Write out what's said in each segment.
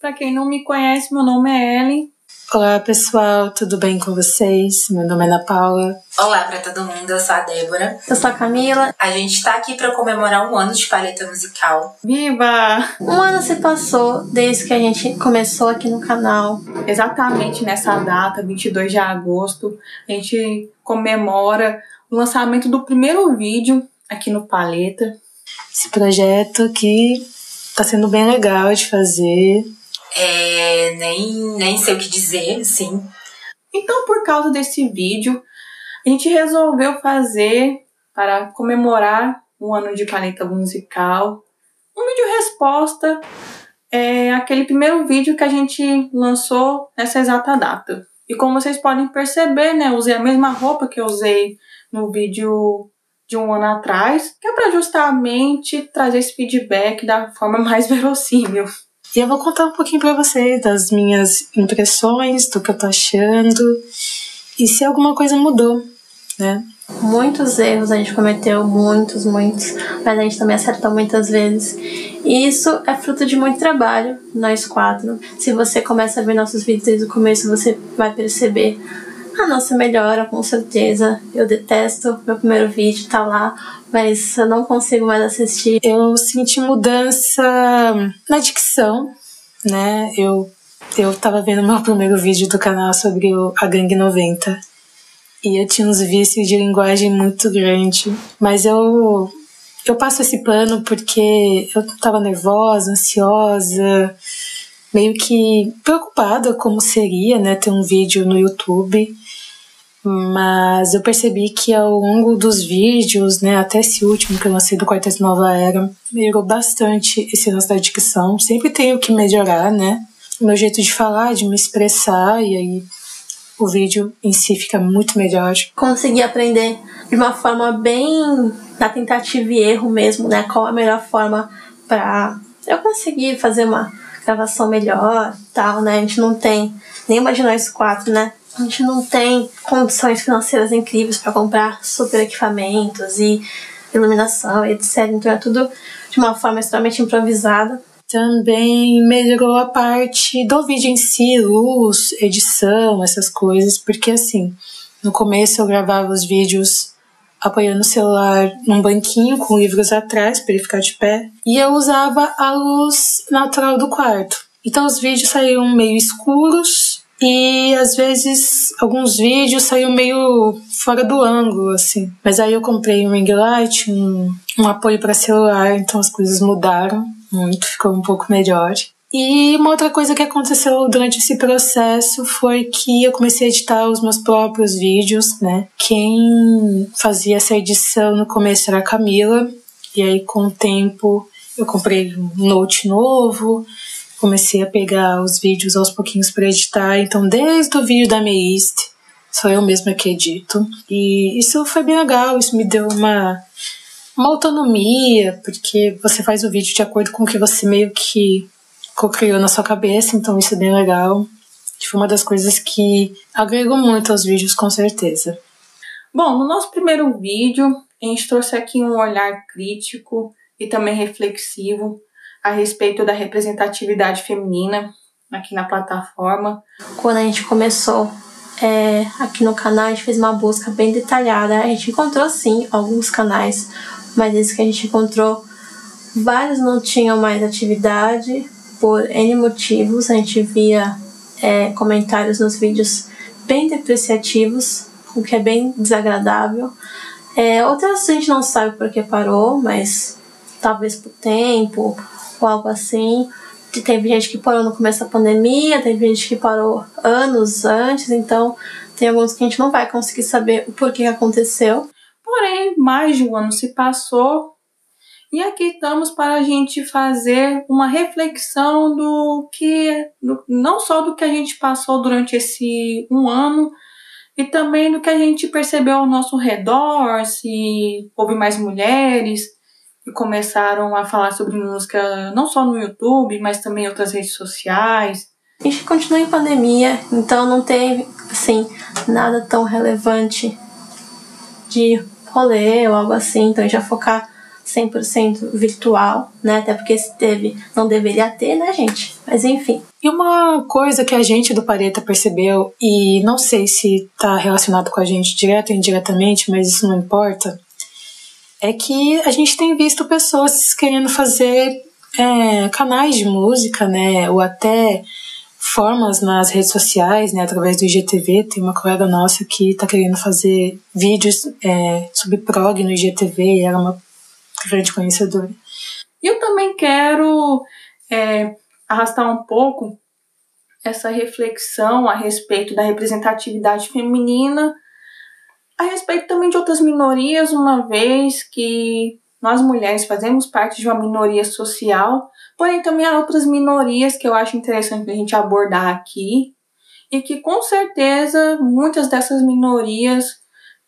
Para quem não me conhece, meu nome é Ellen. Olá pessoal, tudo bem com vocês? Meu nome é Ana Paula. Olá para todo mundo, eu sou a Débora. Eu sou a Camila. A gente está aqui para comemorar um ano de paleta musical. Viva! Um ano se passou desde que a gente começou aqui no canal. Exatamente nessa data, 22 de agosto, a gente comemora o lançamento do primeiro vídeo aqui no Paleta. Esse projeto aqui tá sendo bem legal de fazer. É, nem, nem sei o que dizer, sim. Então, por causa desse vídeo, a gente resolveu fazer para comemorar um ano de paleta musical um vídeo resposta é aquele primeiro vídeo que a gente lançou nessa exata data. E como vocês podem perceber, né, usei a mesma roupa que eu usei no vídeo de um ano atrás, que é para justamente trazer esse feedback da forma mais verossímil. E eu vou contar um pouquinho para vocês das minhas impressões, do que eu tô achando e se alguma coisa mudou, né? Muitos erros a gente cometeu, muitos, muitos, mas a gente também acertou muitas vezes. E isso é fruto de muito trabalho, nós quatro. Se você começa a ver nossos vídeos desde o começo, você vai perceber a nossa melhora, com certeza. Eu detesto meu primeiro vídeo, tá lá, mas eu não consigo mais assistir. Eu senti mudança na dicção, né? Eu, eu tava vendo meu primeiro vídeo do canal sobre o, a Gangue 90 e eu tinha uns vícios de linguagem muito grande, mas eu eu passo esse pano porque eu tava nervosa, ansiosa, meio que preocupada como seria, né, ter um vídeo no YouTube. Mas eu percebi que ao longo dos vídeos, né, até esse último que eu lancei do Quarteto Nova Era, melhorou bastante esse lance da dicção. Sempre tenho que melhorar, né? Meu jeito de falar, de me expressar, e aí o vídeo em si fica muito melhor. Consegui aprender de uma forma bem na tentativa e erro mesmo, né? Qual a melhor forma para eu conseguir fazer uma gravação melhor, tal, né? A gente não tem, nem imaginar isso quatro, né? A gente não tem condições financeiras incríveis para comprar super equipamentos e iluminação, etc. Então é tudo de uma forma extremamente improvisada. Também melhorou a parte do vídeo em si, luz, edição, essas coisas, porque assim, no começo eu gravava os vídeos apoiando o celular num banquinho com livros atrás para ele ficar de pé, e eu usava a luz natural do quarto. Então os vídeos saíam meio escuros e às vezes alguns vídeos saíam meio fora do ângulo, assim. Mas aí eu comprei um ring light, um, um apoio para celular, então as coisas mudaram muito, ficou um pouco melhor. E uma outra coisa que aconteceu durante esse processo foi que eu comecei a editar os meus próprios vídeos, né? Quem fazia essa edição no começo era a Camila, e aí com o tempo eu comprei um note novo, comecei a pegar os vídeos aos pouquinhos para editar. Então, desde o vídeo da Meist, sou eu mesma que edito. E isso foi bem legal, isso me deu uma, uma autonomia, porque você faz o vídeo de acordo com o que você meio que co-criou na sua cabeça, então isso é bem legal. Foi uma das coisas que agregou muito aos vídeos, com certeza. Bom, no nosso primeiro vídeo, a gente trouxe aqui um olhar crítico e também reflexivo a respeito da representatividade feminina aqui na plataforma. Quando a gente começou é, aqui no canal, a gente fez uma busca bem detalhada. A gente encontrou sim alguns canais, mas esses que a gente encontrou, vários não tinham mais atividade por N motivos. A gente via é, comentários nos vídeos bem depreciativos, o que é bem desagradável. É, outras a gente não sabe por que parou, mas talvez por tempo ou algo assim. Teve gente que parou no começo da pandemia, teve gente que parou anos antes, então tem alguns que a gente não vai conseguir saber o porquê que aconteceu. Porém, mais de um ano se passou e aqui estamos para a gente fazer uma reflexão do que, do, não só do que a gente passou durante esse um ano, e também do que a gente percebeu ao nosso redor, se houve mais mulheres, que começaram a falar sobre música não só no YouTube, mas também em outras redes sociais. A gente continua em pandemia, então não teve assim nada tão relevante de rolê ou algo assim, então vai focar 100% virtual, né? Até porque se teve, não deveria ter, né, gente? Mas enfim. E uma coisa que a gente do Pareta percebeu, e não sei se está relacionado com a gente direto ou indiretamente, mas isso não importa, é que a gente tem visto pessoas querendo fazer é, canais de música, né? Ou até formas nas redes sociais, né, através do IGTV. Tem uma colega nossa que está querendo fazer vídeos é, sobre prog no IGTV e ela é uma grande conhecedora. Eu também quero é, arrastar um pouco essa reflexão a respeito da representatividade feminina, a respeito também de outras minorias, uma vez que nós mulheres fazemos parte de uma minoria social, porém também há outras minorias que eu acho interessante a gente abordar aqui e que com certeza muitas dessas minorias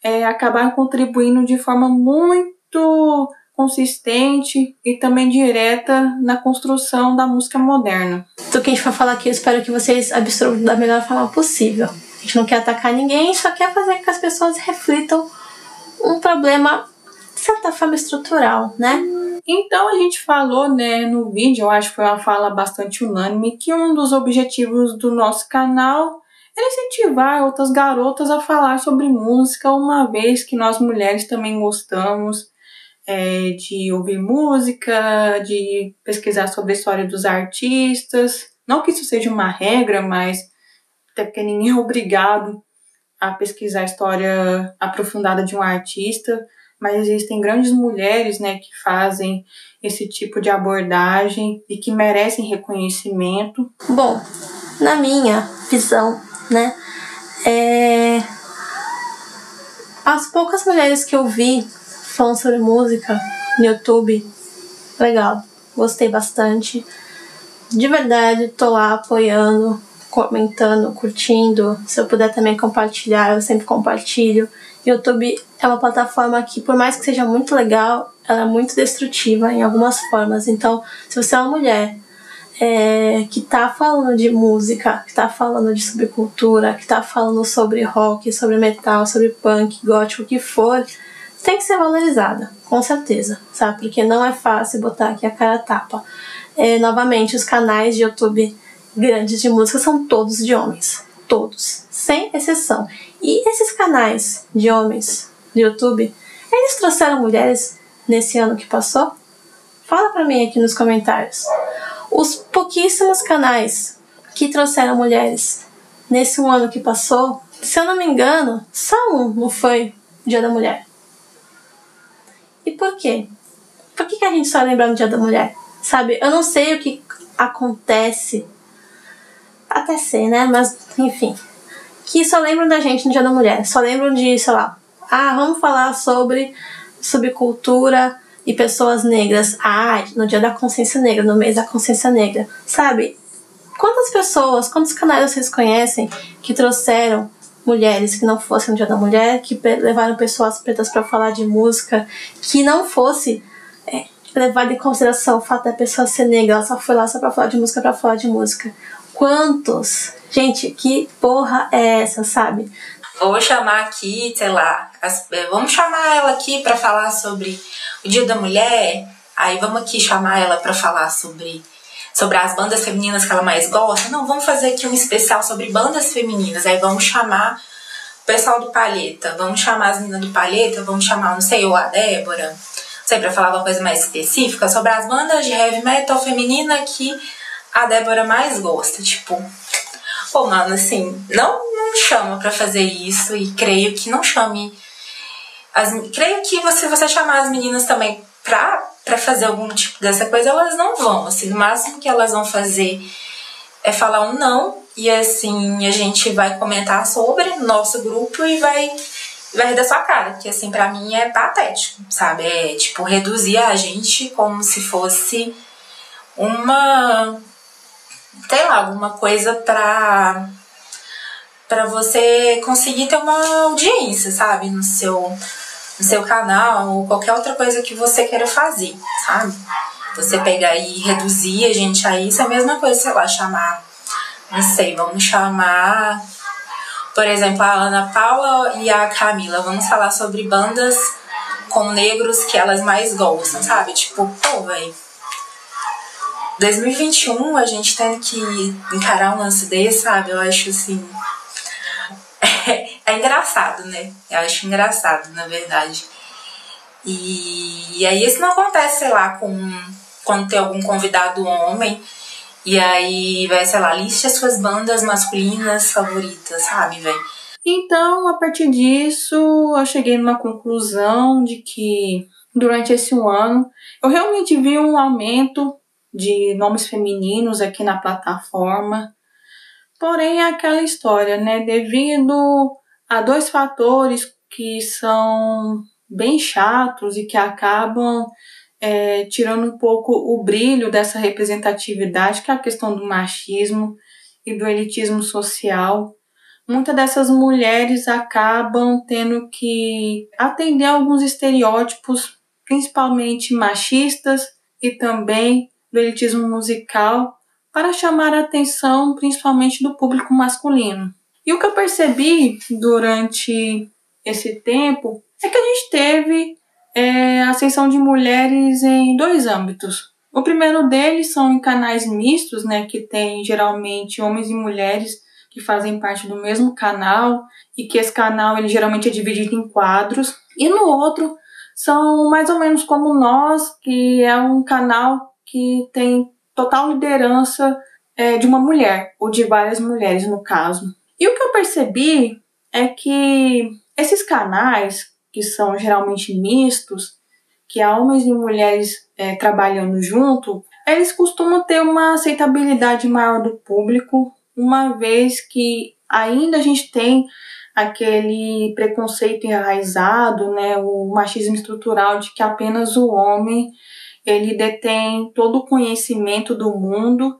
é, acabaram contribuindo de forma muito consistente e também direta na construção da música moderna. Tudo que a gente vai falar aqui, eu espero que vocês absorvam da melhor forma possível. A gente não quer atacar ninguém, só quer fazer com que as pessoas reflitam um problema de certa forma estrutural, né? Então a gente falou, né, no vídeo, eu acho que foi uma fala bastante unânime, que um dos objetivos do nosso canal era incentivar outras garotas a falar sobre música, uma vez que nós mulheres também gostamos é, de ouvir música, de pesquisar sobre a história dos artistas. Não que isso seja uma regra, mas até porque ninguém é obrigado a pesquisar a história aprofundada de um artista mas existem grandes mulheres né, que fazem esse tipo de abordagem e que merecem reconhecimento. Bom, na minha visão, né, é... as poucas mulheres que eu vi falando sobre música no YouTube, legal, gostei bastante. De verdade, tô lá apoiando, comentando, curtindo. Se eu puder também compartilhar, eu sempre compartilho. YouTube é uma plataforma que, por mais que seja muito legal, ela é muito destrutiva em algumas formas. Então, se você é uma mulher é, que está falando de música, que está falando de subcultura, que está falando sobre rock, sobre metal, sobre punk, gótico, o que for, tem que ser valorizada, com certeza, sabe? Porque não é fácil botar aqui a cara tapa. É, novamente, os canais de YouTube grandes de música são todos de homens. Todos, sem exceção. E esses canais de homens do YouTube, eles trouxeram mulheres nesse ano que passou? Fala pra mim aqui nos comentários. Os pouquíssimos canais que trouxeram mulheres nesse ano que passou, se eu não me engano, só um não foi Dia da Mulher. E por quê? Por que, que a gente só lembra do Dia da Mulher? Sabe, eu não sei o que acontece. Até sei, né? Mas, enfim, que só lembram da gente no Dia da Mulher. Só lembram de, sei lá, ah, vamos falar sobre subcultura e pessoas negras. Ah, no Dia da Consciência Negra, no mês da Consciência Negra. Sabe? Quantas pessoas, quantos canais vocês conhecem que trouxeram mulheres que não fossem no Dia da Mulher, que levaram pessoas pretas para falar de música, que não fosse é, levado em consideração o fato da pessoa ser negra, ela só foi lá só para falar de música para falar de música. Quantos Gente, que porra é essa, sabe? Vou chamar aqui, sei lá, as, é, vamos chamar ela aqui para falar sobre o Dia da Mulher. Aí vamos aqui chamar ela para falar sobre sobre as bandas femininas que ela mais gosta. Não, vamos fazer aqui um especial sobre bandas femininas. Aí vamos chamar o pessoal do Palheta, vamos chamar as meninas do Palheta, vamos chamar, não sei, ou a Débora, não sei, pra falar uma coisa mais específica sobre as bandas de heavy metal feminina que a Débora mais gosta. Tipo, Pô, mano, assim, não, não chama para fazer isso e creio que não chame. As, creio que você, você chamar as meninas também pra, pra fazer algum tipo dessa coisa, elas não vão. Assim, no máximo que elas vão fazer é falar um não e assim a gente vai comentar sobre no nosso grupo e vai vai rir da sua cara, que assim para mim é patético, sabe? É tipo reduzir a gente como se fosse uma sei lá, alguma coisa pra, pra você conseguir ter uma audiência, sabe? No seu, seu canal ou qualquer outra coisa que você queira fazer, sabe? Você pegar e reduzir a gente a isso é a mesma coisa, sei lá, chamar, não sei, vamos chamar, por exemplo, a Ana Paula e a Camila, vamos falar sobre bandas com negros que elas mais gostam, sabe? Tipo, pô, velho. 2021 a gente tem que encarar um lance desse, sabe? Eu acho assim. É, engraçado, né? Eu acho engraçado, na verdade. E, e aí isso não acontece, sei lá, com quando tem algum convidado homem. E aí vai, sei lá, liste as suas bandas masculinas favoritas, sabe, velho? Então, a partir disso, eu cheguei numa conclusão de que durante esse um ano eu realmente vi um aumento de nomes femininos aqui na plataforma. Porém, é aquela história, né? Devido a dois fatores que são bem chatos e que acabam é, tirando um pouco o brilho dessa representatividade, que é a questão do machismo e do elitismo social. Muitas dessas mulheres acabam tendo que atender alguns estereótipos, principalmente machistas e também do elitismo musical, para chamar a atenção principalmente do público masculino. E o que eu percebi durante esse tempo é que a gente teve é, ascensão de mulheres em dois âmbitos. O primeiro deles são em canais mistos, né, que tem geralmente homens e mulheres que fazem parte do mesmo canal e que esse canal ele geralmente é dividido em quadros. E no outro são mais ou menos como nós, que é um canal que tem total liderança é, de uma mulher, ou de várias mulheres no caso. E o que eu percebi é que esses canais que são geralmente mistos, que há homens e mulheres é, trabalhando junto, eles costumam ter uma aceitabilidade maior do público, uma vez que ainda a gente tem aquele preconceito enraizado, né, o machismo estrutural de que apenas o homem ele detém todo o conhecimento do mundo.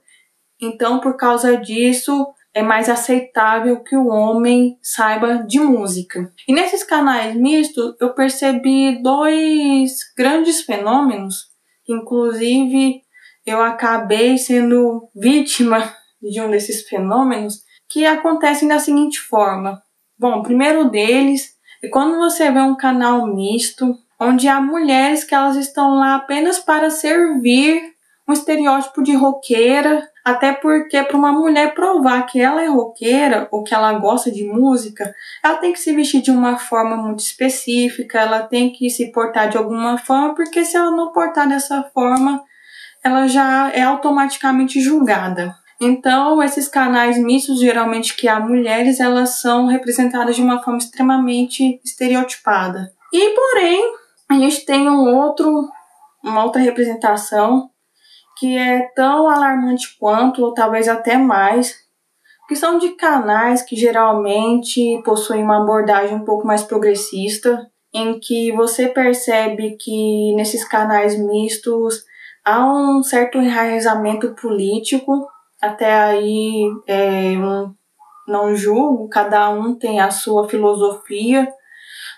Então, por causa disso, é mais aceitável que o homem saiba de música. E nesses canais mistos eu percebi dois grandes fenômenos, inclusive eu acabei sendo vítima de um desses fenômenos, que acontecem da seguinte forma. Bom, o primeiro deles é quando você vê um canal misto, onde há mulheres que elas estão lá apenas para servir um estereótipo de roqueira, até porque para uma mulher provar que ela é roqueira ou que ela gosta de música, ela tem que se vestir de uma forma muito específica, ela tem que se portar de alguma forma, porque se ela não portar dessa forma, ela já é automaticamente julgada. Então, esses canais mistos, geralmente que há mulheres, elas são representadas de uma forma extremamente estereotipada. E, porém, a gente tem um outro, uma outra representação que é tão alarmante quanto, ou talvez até mais, que são de canais que geralmente possuem uma abordagem um pouco mais progressista, em que você percebe que nesses canais mistos há um certo enraizamento político, até aí é, um, não julgo, cada um tem a sua filosofia,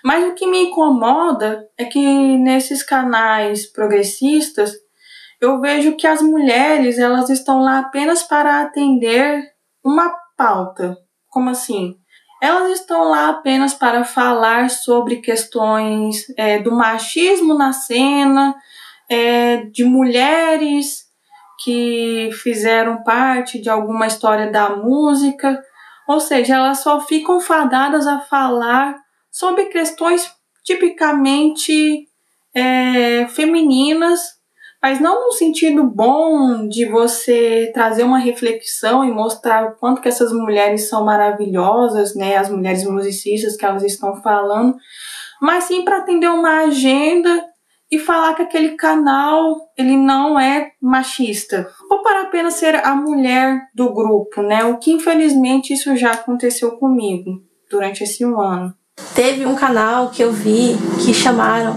mas o que me incomoda é que nesses canais progressistas eu vejo que as mulheres elas estão lá apenas para atender uma pauta. Como assim? Elas estão lá apenas para falar sobre questões é, do machismo na cena, é, de mulheres que fizeram parte de alguma história da música, ou seja, elas só ficam fadadas a falar sobre questões tipicamente é, femininas mas não no sentido bom de você trazer uma reflexão e mostrar o quanto que essas mulheres são maravilhosas, né, as mulheres musicistas que elas estão falando, mas sim para atender uma agenda e falar que aquele canal ele não é machista ou para apenas ser a mulher do grupo, né? O que infelizmente isso já aconteceu comigo durante esse um ano. Teve um canal que eu vi que chamaram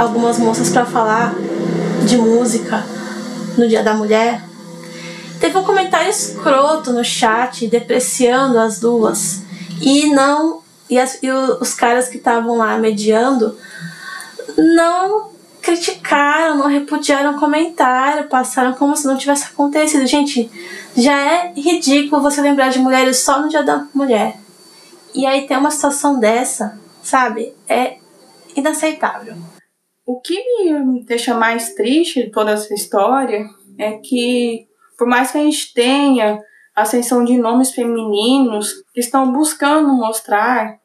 algumas moças para falar de música no Dia da Mulher, teve um comentário escroto no chat depreciando as duas e não e, as, e os caras que estavam lá mediando não criticaram, não repudiaram o comentário, passaram como se não tivesse acontecido. Gente, já é ridículo você lembrar de mulheres só no Dia da Mulher. E aí tem uma situação dessa, sabe? É inaceitável. O que me deixa mais triste de toda essa história é que, por mais que a gente tenha ascensão de nomes femininos que estão buscando mostrar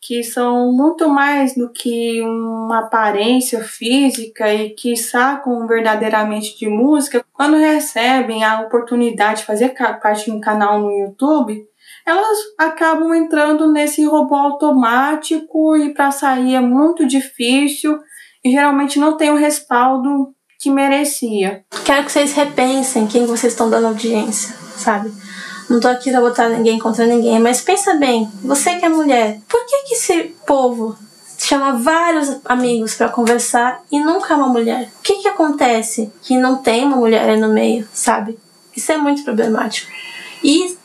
que são muito mais do que uma aparência física e que sacam verdadeiramente de música, quando recebem a oportunidade de fazer parte de um canal no YouTube, elas acabam entrando nesse robô automático e para sair é muito difícil e geralmente não tem o respaldo que merecia. Quero que vocês repensem quem vocês estão dando audiência, sabe? Não tô aqui pra botar ninguém contra ninguém, mas pensa bem, você que é mulher, por que que esse povo chama vários amigos para conversar e nunca é uma mulher? O que que acontece que não tem uma mulher aí no meio, sabe? Isso é muito problemático. E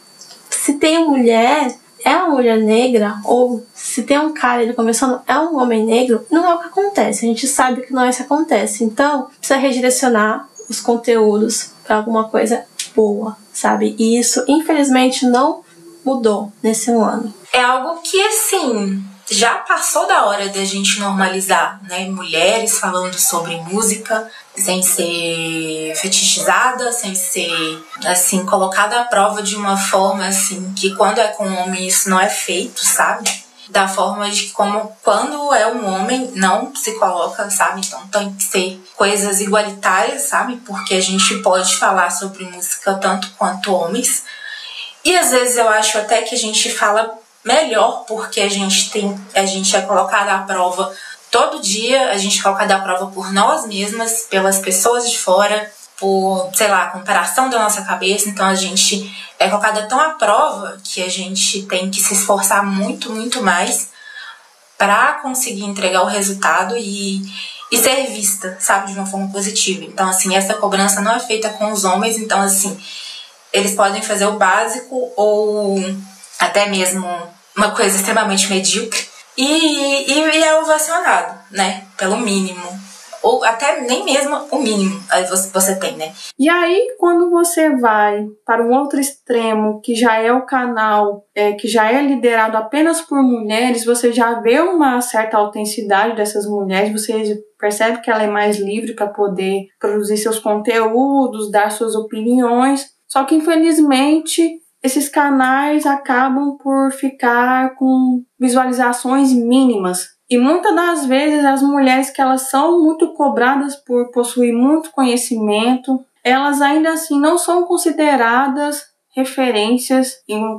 se tem mulher, é uma mulher negra, ou se tem um cara ele conversando, é um homem negro, não é o que acontece. A gente sabe que não é isso que acontece. Então, precisa redirecionar os conteúdos para alguma coisa boa, sabe? E isso, infelizmente, não mudou nesse ano. É algo que, assim, já passou da hora da gente normalizar, né? Mulheres falando sobre música sem ser fetichizada, sem ser, assim, colocada à prova de uma forma, assim, que quando é com homem isso não é feito, sabe? da forma de como quando é um homem não se coloca, sabe? Então tem que ser coisas igualitárias, sabe? Porque a gente pode falar sobre música tanto quanto homens. E às vezes eu acho até que a gente fala melhor porque a gente tem a gente é colocada à prova todo dia, a gente é colocada à prova por nós mesmas, pelas pessoas de fora, por, sei lá, comparação da nossa cabeça, então a gente é colocada tão à prova que a gente tem que se esforçar muito, muito mais para conseguir entregar o resultado e, e ser vista, sabe, de uma forma positiva. Então, assim, essa cobrança não é feita com os homens, então, assim, eles podem fazer o básico ou até mesmo uma coisa extremamente medíocre e, e, e é ovacionado, né, pelo mínimo ou até nem mesmo o mínimo você, você tem, né? E aí, quando você vai para um outro extremo, que já é o canal é, que já é liderado apenas por mulheres, você já vê uma certa autenticidade dessas mulheres, você percebe que ela é mais livre para poder produzir seus conteúdos, dar suas opiniões. Só que infelizmente esses canais acabam por ficar com visualizações mínimas e muitas das vezes as mulheres que elas são muito cobradas por possuir muito conhecimento, elas ainda assim não são consideradas referências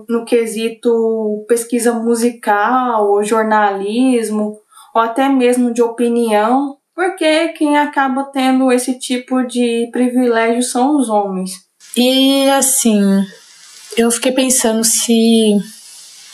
no quesito pesquisa musical ou jornalismo ou até mesmo de opinião, porque quem acaba tendo esse tipo de privilégio são os homens. E assim, eu fiquei pensando se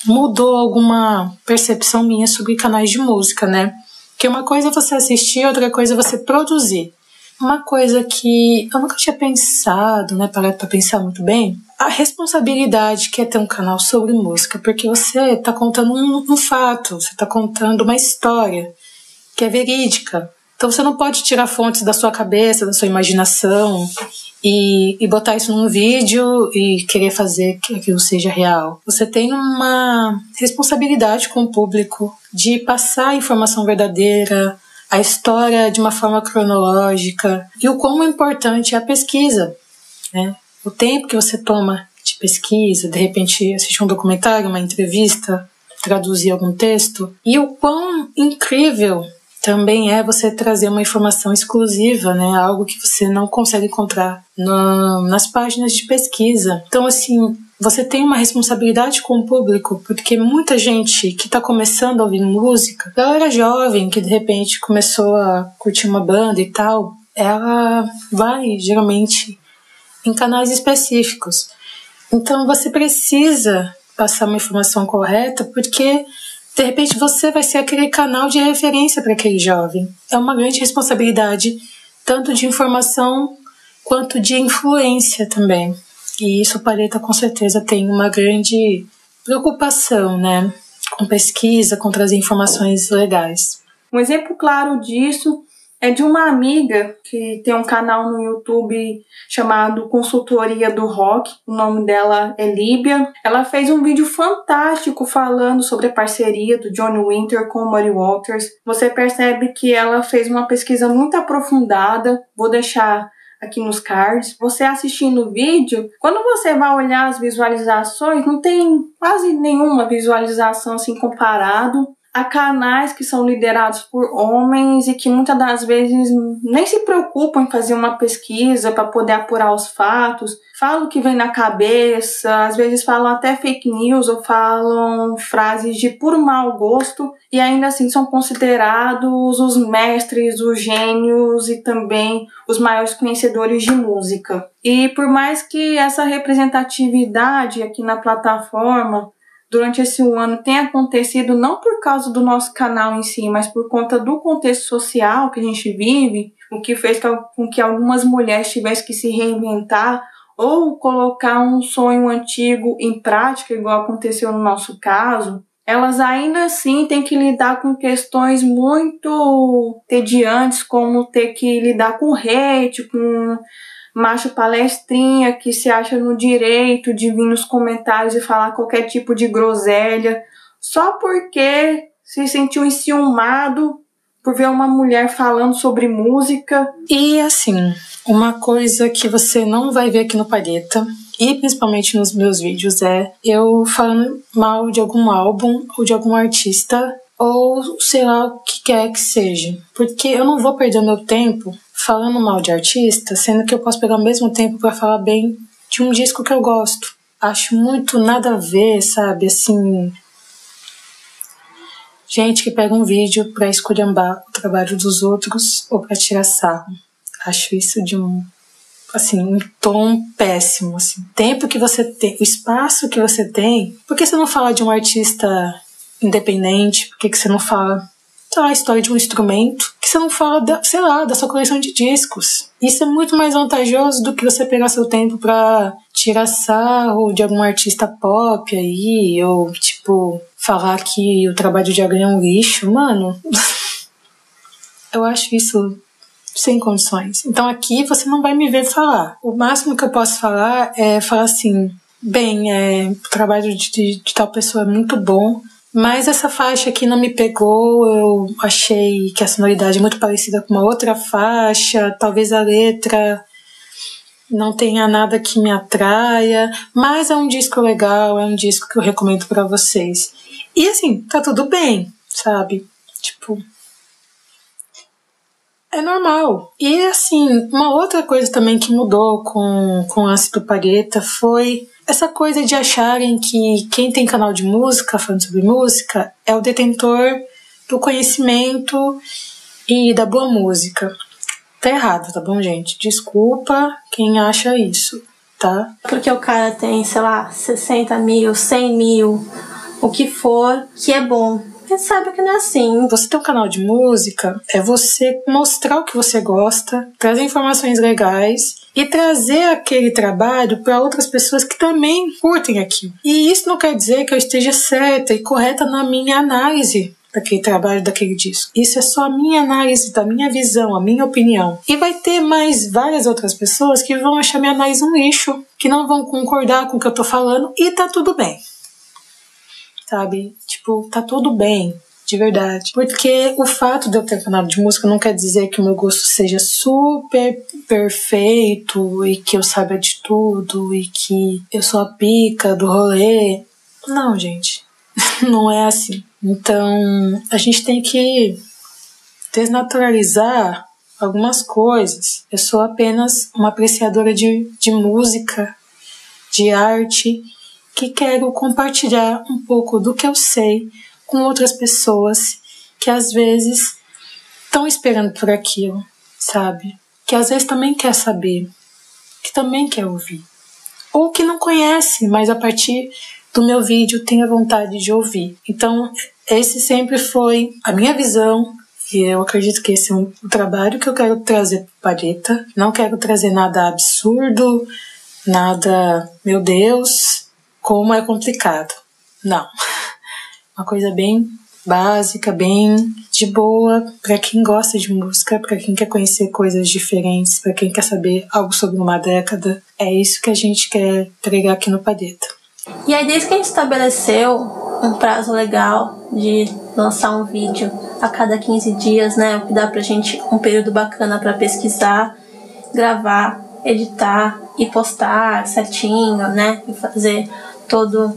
mudou alguma percepção minha sobre canais de música, né? Que uma coisa é você assistir, outra coisa é você produzir. Uma coisa que eu nunca tinha pensado, né, para pensar muito bem, a responsabilidade que é ter um canal sobre música, porque você está contando um, um fato, você está contando uma história que é verídica. Então você não pode tirar fontes da sua cabeça, da sua imaginação e, e botar isso num vídeo e querer fazer que aquilo seja real. Você tem uma responsabilidade com o público de passar a informação verdadeira, a história de uma forma cronológica e o quão importante é a pesquisa, né? O tempo que você toma de pesquisa, de repente assistir um documentário, uma entrevista, traduzir algum texto e o quão incrível também é você trazer uma informação exclusiva, né? Algo que você não consegue encontrar no, nas páginas de pesquisa. Então, assim, você tem uma responsabilidade com o público, porque muita gente que está começando a ouvir música, galera jovem que de repente começou a curtir uma banda e tal, ela vai geralmente em canais específicos. Então você precisa passar uma informação correta, porque de repente você vai ser aquele canal de referência para aquele jovem. É uma grande responsabilidade, tanto de informação quanto de influência também. E isso o Paleta com certeza tem uma grande preocupação, né? Com pesquisa, com trazer informações legais. Um exemplo claro disso é de uma amiga que tem um canal no YouTube chamado Consultoria do Rock. O nome dela é Líbia. Ela fez um vídeo fantástico falando sobre a parceria do Johnny Winter com o Muddy Waters. Você percebe que ela fez uma pesquisa muito aprofundada. Vou deixar aqui nos cards. Você assistindo o vídeo, quando você vai olhar as visualizações, não tem quase nenhuma visualização assim comparado a canais que são liderados por homens e que muitas das vezes nem se preocupam em fazer uma pesquisa para poder apurar os fatos, falam o que vem na cabeça, às vezes falam até fake news ou falam frases de puro mau gosto e ainda assim são considerados os mestres, os gênios e também os maiores conhecedores de música. E por mais que essa representatividade aqui na plataforma durante esse ano tem acontecido não por causa do nosso canal em si, mas por conta do contexto social que a gente vive, o que fez com que algumas mulheres tivessem que se reinventar ou colocar um sonho antigo em prática, igual aconteceu no nosso caso, elas ainda assim têm que lidar com questões muito tediantes, como ter que lidar com hate, com macho palestrinha que se acha no direito de vir nos comentários e falar qualquer tipo de groselha só porque se sentiu enciumado por ver uma mulher falando sobre música. E assim, uma coisa que você não vai ver aqui no Palheta, e principalmente nos meus vídeos, é eu falando mal de algum álbum ou de algum artista, ou sei lá o que quer que seja. Porque eu não vou perder meu tempo falando mal de artista, sendo que eu posso pegar o mesmo tempo para falar bem de um disco que eu gosto. Acho muito nada a ver, sabe? Assim. Gente que pega um vídeo para esculhambar o trabalho dos outros ou para tirar sarro. Acho isso de um assim, um tom péssimo, assim. Tempo que você tem, o espaço que você tem. Por que você não fala de um artista independente? Por que, que você não fala sei lá, a história de um instrumento, que você não fala, da, sei lá, da sua coleção de discos. Isso é muito mais vantajoso do que você pegar seu tempo pra tirar sarro de algum artista pop aí, ou, tipo, falar que o trabalho de alguém é um lixo. Mano, eu acho isso sem condições. Então aqui você não vai me ver falar. O máximo que eu posso falar é falar assim: bem, é, o trabalho de, de, de tal pessoa é muito bom, mas essa faixa aqui não me pegou, eu achei que a sonoridade é muito parecida com uma outra faixa, talvez a letra não tenha nada que me atraia, mas é um disco legal, é um disco que eu recomendo para vocês. E assim, tá tudo bem, sabe? Tipo, é normal. E assim, uma outra coisa também que mudou com, com o ácido palheta foi essa coisa de acharem que quem tem canal de música, falando sobre música, é o detentor do conhecimento e da boa música. Tá errado, tá bom, gente? Desculpa quem acha isso, tá? Porque o cara tem, sei lá, 60 mil, 100 mil, o que for, que é bom gente sabe que não é assim. Você ter um canal de música é você mostrar o que você gosta, trazer informações legais e trazer aquele trabalho para outras pessoas que também curtem aquilo. E isso não quer dizer que eu esteja certa e correta na minha análise daquele trabalho, daquele disco. Isso é só a minha análise, da minha visão, a minha opinião. E vai ter mais várias outras pessoas que vão achar minha análise um lixo, que não vão concordar com o que eu tô falando e tá tudo bem sabe? Tipo, tá tudo bem, de verdade. Porque o fato de eu ter canal de música não quer dizer que o meu gosto seja super perfeito e que eu saiba de tudo e que eu sou a pica do rolê. Não, gente. não é assim. Então, a gente tem que desnaturalizar algumas coisas. Eu sou apenas uma apreciadora de, de música, de arte que quero compartilhar um pouco do que eu sei com outras pessoas que às vezes estão esperando por aquilo, sabe? Que às vezes também quer saber, que também quer ouvir. Ou que não conhece, mas a partir do meu vídeo tem a vontade de ouvir. Então, esse sempre foi a minha visão e eu acredito que esse é um, trabalho que eu quero trazer para Paleta. Não quero trazer nada absurdo, nada, meu Deus, como é complicado. Não. Uma coisa bem básica, bem de boa, para quem gosta de música, para quem quer conhecer coisas diferentes, para quem quer saber algo sobre uma década. É isso que a gente quer pregar aqui no Padeta. E aí, desde que a gente estabeleceu um prazo legal de lançar um vídeo a cada 15 dias, né, o que dá pra gente um período bacana para pesquisar, gravar, editar e postar certinho, né, e fazer todo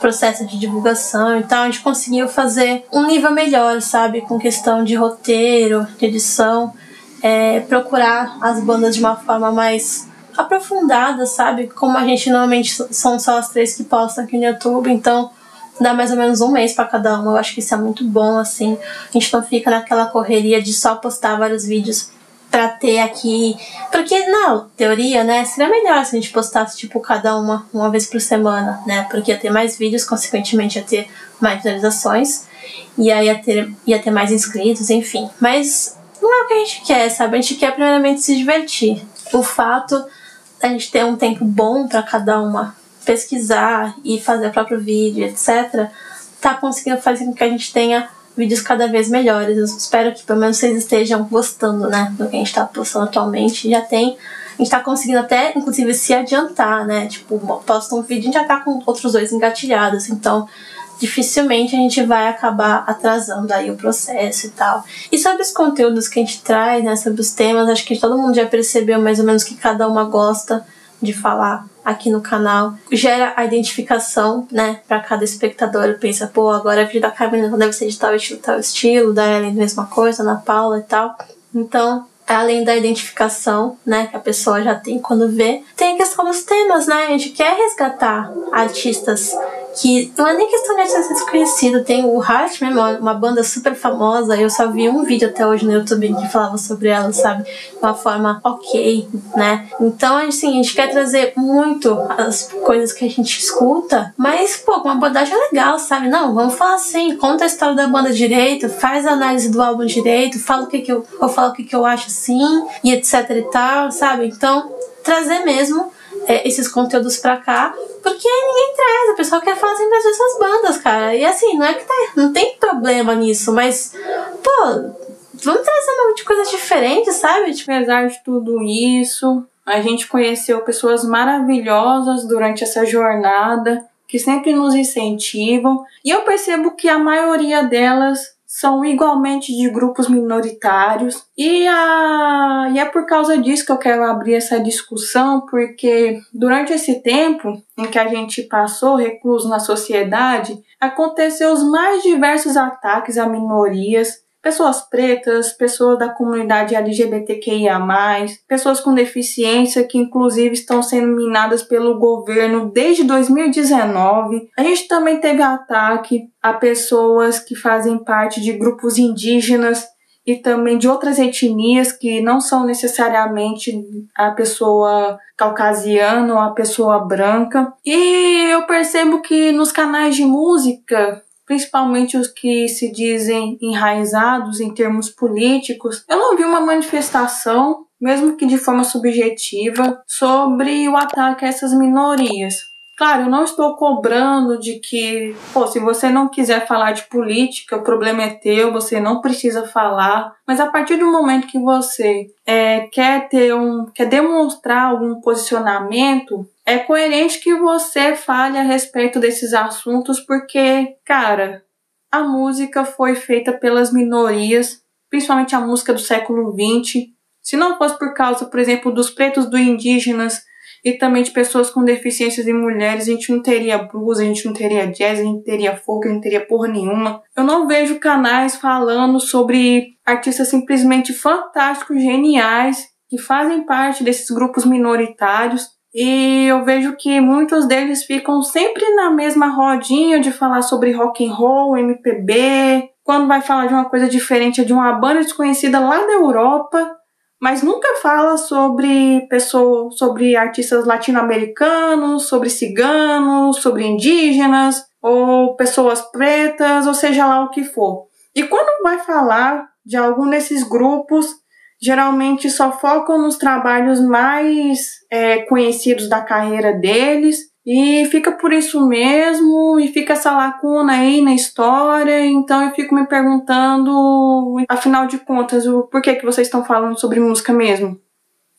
processo de divulgação então a gente conseguiu fazer um nível melhor, sabe? Com questão de roteiro, de edição, é, procurar as bandas de uma forma mais aprofundada, sabe? Como a gente normalmente são só as três que postam aqui no YouTube, então dá mais ou menos um mês para cada uma. Eu acho que isso é muito bom, assim. A gente não fica naquela correria de só postar vários vídeos pra ter aqui. Porque, não, teoria, né? Seria melhor se a gente postasse, tipo, cada uma uma vez por semana, né? Porque ia ter mais vídeos, consequentemente ia ter mais visualizações. E aí ia ter, ia ter mais inscritos, enfim. Mas não é o que a gente quer, sabe? A gente quer primeiramente se divertir. O fato da gente ter um tempo bom para cada uma pesquisar e fazer o próprio vídeo, etc., tá conseguindo fazer com que a gente tenha vídeos cada vez melhores. Eu espero que pelo menos vocês estejam gostando, né, do que a gente tá postando atualmente. Já tem. A gente tá conseguindo até, inclusive, se adiantar, né? Tipo, posta um vídeo e já tá com outros dois engatilhados. Então, dificilmente a gente vai acabar atrasando aí o processo e tal. E sobre os conteúdos que a gente traz, né, sobre os temas, acho que todo mundo já percebeu mais ou menos que cada uma gosta de falar aqui no canal. Gera a identificação, né, para cada espectador. Pensa, pô, agora a vida da Carmen deve ser de tal estilo, tal estilo, da Ellen mesma coisa, na Paula e tal. Então, além da identificação, né, que a pessoa já tem quando vê, tem a questão dos temas, né? A gente quer resgatar artistas que não é nem questão de ser desconhecido. Tem o Heart mesmo, uma banda super famosa. Eu só vi um vídeo até hoje no YouTube que falava sobre ela, sabe? De uma forma ok, né? Então, assim, a gente quer trazer muito as coisas que a gente escuta, mas, pô, com uma abordagem legal, sabe? Não, vamos falar assim, conta a história da banda direito, faz a análise do álbum direito, fala o que, que eu, eu falo o que, que eu acho assim, e etc e tal, sabe? Então, trazer mesmo é, esses conteúdos pra cá, porque ninguém traz, o pessoal quer falar sempre as mesmas bandas, cara. E assim, não é que tá, não tem problema nisso, mas, pô, vamos trazer um monte de coisas diferentes, sabe? Tipo, apesar de tudo isso, a gente conheceu pessoas maravilhosas durante essa jornada, que sempre nos incentivam, e eu percebo que a maioria delas são igualmente de grupos minoritários. E, a, e é por causa disso que eu quero abrir essa discussão, porque durante esse tempo em que a gente passou recluso na sociedade, aconteceu os mais diversos ataques a minorias, pessoas pretas, pessoas da comunidade LGBTQIA, pessoas com deficiência que inclusive estão sendo minadas pelo governo desde 2019. A gente também teve ataque a pessoas que fazem parte de grupos indígenas e também de outras etnias que não são necessariamente a pessoa caucasiana ou a pessoa branca. E eu percebo que nos canais de música principalmente os que se dizem enraizados em termos políticos, eu não vi uma manifestação, mesmo que de forma subjetiva, sobre o ataque a essas minorias. Claro, eu não estou cobrando de que, pô, se você não quiser falar de política, o problema é teu, você não precisa falar. Mas a partir do momento que você é, quer ter um, quer demonstrar algum posicionamento, é coerente que você fale a respeito desses assuntos, porque, cara, a música foi feita pelas minorias, principalmente a música do século XX. Se não fosse por causa, por exemplo, dos pretos, dos indígenas e também de pessoas com deficiências e mulheres, a gente não teria blues, a gente não teria jazz, a gente teria folk, a gente teria porra nenhuma. Eu não vejo canais falando sobre artistas simplesmente fantásticos, geniais, que fazem parte desses grupos minoritários e eu vejo que muitos deles ficam sempre na mesma rodinha de falar sobre rock and roll, MPB, quando vai falar de uma coisa diferente de uma banda desconhecida lá da Europa, mas nunca fala sobre pessoas, sobre artistas latino-americanos, sobre ciganos, sobre indígenas ou pessoas pretas, ou seja lá o que for. E quando vai falar de algum desses grupos, geralmente só focam nos trabalhos mais é, conhecidos da carreira deles E fica por isso mesmo, e fica essa lacuna aí na história, então eu fico me perguntando, afinal de contas, o porquê que vocês estão falando sobre música mesmo?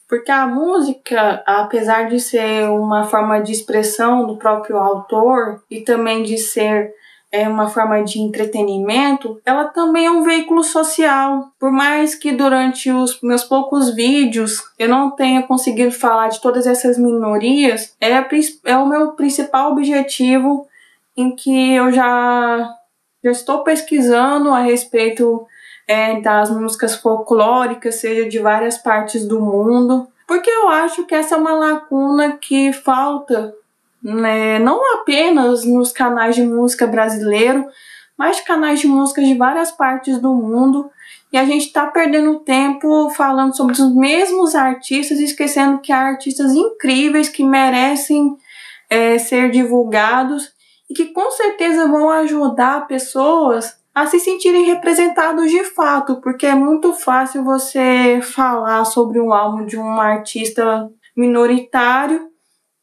Porque a música, apesar de ser uma forma de expressão do próprio autor e também de ser é uma forma de entretenimento, ela também é um veículo social. Por mais que durante os meus poucos vídeos eu não tenha conseguido falar de todas essas minorias, é, é o meu principal objetivo em que eu já, já estou pesquisando a respeito é, das músicas folclóricas, seja de várias partes do mundo, porque eu acho que essa é uma lacuna que falta né, não apenas nos canais de música brasileiro, mas canais de música de várias partes do mundo. E a gente está perdendo tempo falando sobre os mesmos artistas, esquecendo que há artistas incríveis que merecem é, ser divulgados e que com certeza vão ajudar pessoas a se sentirem representados de fato, porque é muito fácil você falar sobre um álbum de um artista minoritário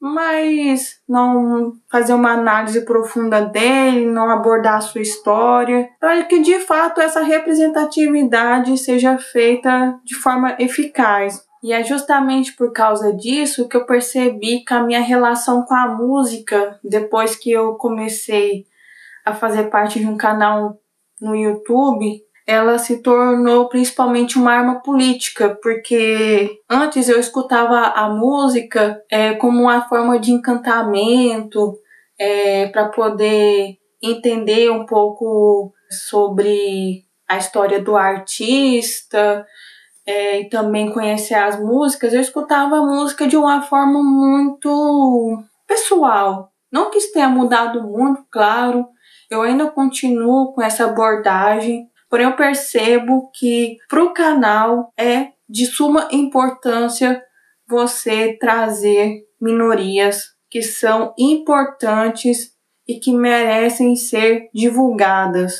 mas não fazer uma análise profunda dele, não abordar a sua história, para que de fato essa representatividade seja feita de forma eficaz. E é justamente por causa disso que eu percebi que a minha relação com a música, depois que eu comecei a fazer parte de um canal no YouTube, ela se tornou principalmente uma arma política, porque antes eu escutava a música é, como uma forma de encantamento, é, para poder entender um pouco sobre a história do artista é, e também conhecer as músicas. Eu escutava a música de uma forma muito pessoal. Não que isso tenha mudado muito, claro, eu ainda continuo com essa abordagem, Porém, eu percebo que para o canal é de suma importância você trazer minorias que são importantes e que merecem ser divulgadas,